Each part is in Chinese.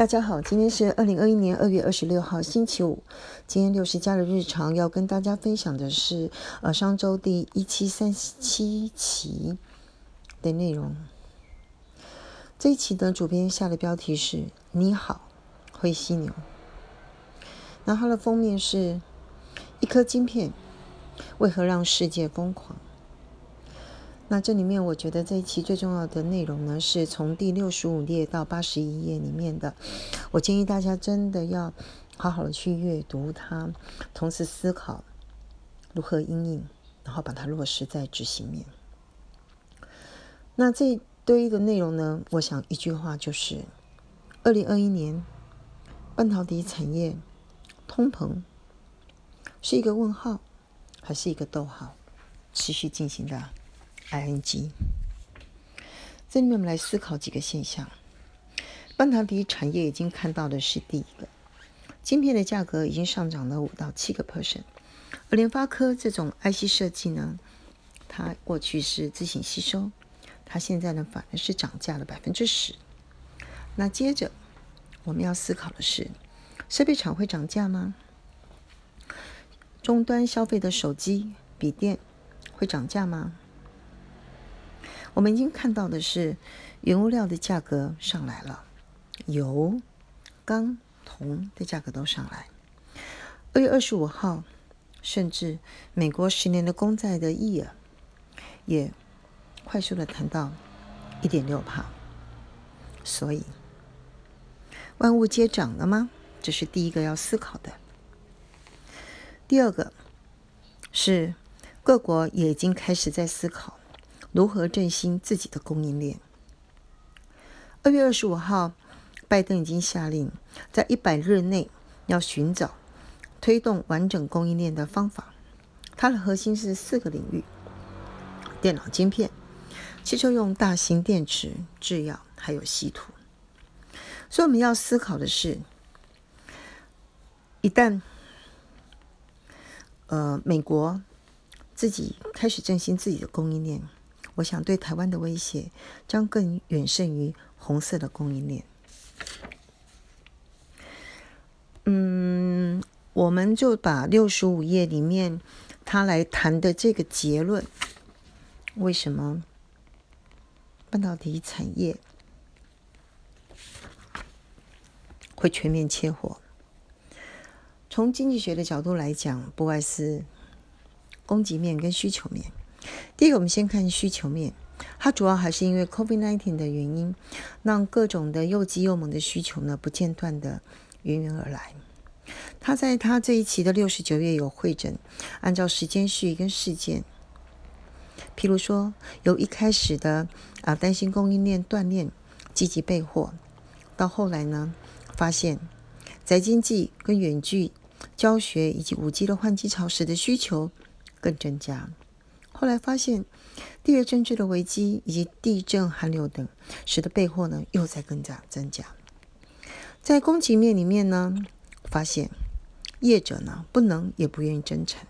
大家好，今天是二零二一年二月二十六号，星期五。今天六十加的日常要跟大家分享的是，呃，上周第一七三七期的内容。这一期的主编下的标题是“你好，灰犀牛”。那它的封面是一颗晶片，为何让世界疯狂？那这里面，我觉得这一期最重要的内容呢，是从第六十五页到八十一页里面的。我建议大家真的要好好的去阅读它，同时思考如何应用，然后把它落实在执行面。那这一堆的内容呢，我想一句话就是：二零二一年半导体产业通膨是一个问号，还是一个逗号？持续进行的。I N G，这里面我们来思考几个现象。半导体产业已经看到的是第一个，晶片的价格已经上涨了五到七个 percent，而联发科这种 I C 设计呢，它过去是自行吸收，它现在呢反而是涨价了百分之十。那接着我们要思考的是，设备厂会涨价吗？终端消费的手机、笔电会涨价吗？我们已经看到的是，原物料的价格上来了，油、钢、铜的价格都上来。二月二十五号，甚至美国十年的公债的 yield 也快速的谈到一点六帕。所以，万物皆涨了吗？这是第一个要思考的。第二个是各国也已经开始在思考。如何振兴自己的供应链？二月二十五号，拜登已经下令，在一百日内要寻找推动完整供应链的方法。它的核心是四个领域：电脑晶片、汽车用大型电池、制药，还有稀土。所以我们要思考的是，一旦呃美国自己开始振兴自己的供应链。我想对台湾的威胁将更远胜于红色的供应链。嗯，我们就把六十五页里面他来谈的这个结论：为什么半导体产业会全面切货？从经济学的角度来讲，不外是供给面跟需求面。第一个，我们先看需求面，它主要还是因为 COVID-19 的原因，让各种的又急又猛的需求呢不间断的源源而来。他在他这一期的六十九页有会诊，按照时间序跟事件，譬如说由一开始的啊担心供应链断裂，积极备货，到后来呢发现宅经济跟远距教学以及五 G 的换机潮时的需求更增加。后来发现，地缘政治的危机以及地震、寒流等，使得备货呢又在更加增加。在供给面里面呢，发现业者呢不能也不愿意增产，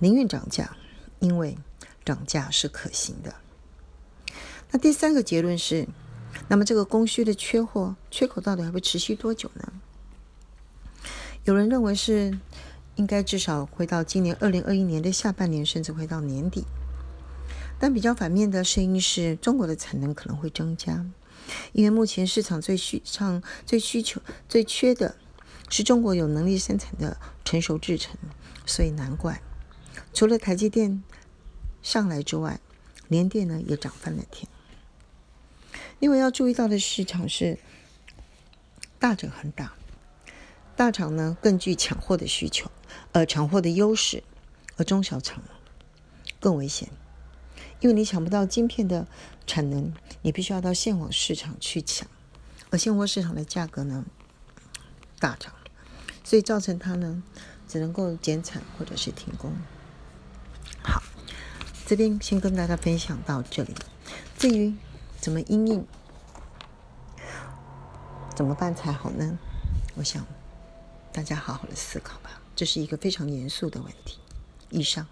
宁愿涨价，因为涨价是可行的。那第三个结论是，那么这个供需的缺货缺口到底还会持续多久呢？有人认为是。应该至少会到今年二零二一年的下半年，甚至会到年底。但比较反面的声音是，中国的产能可能会增加，因为目前市场最需、上最需求、最缺的是中国有能力生产的成熟制程，所以难怪除了台积电上来之外，联电呢也涨翻了天。另外要注意到的市场是大者很大。大厂呢更具抢货的需求，呃抢货的优势，而中小厂更危险，因为你抢不到晶片的产能，你必须要到现货市场去抢，而现货市场的价格呢大涨，所以造成它呢只能够减产或者是停工。好，这边先跟大家分享到这里。至于怎么应应，怎么办才好呢？我想。大家好好的思考吧，这是一个非常严肃的问题。以上。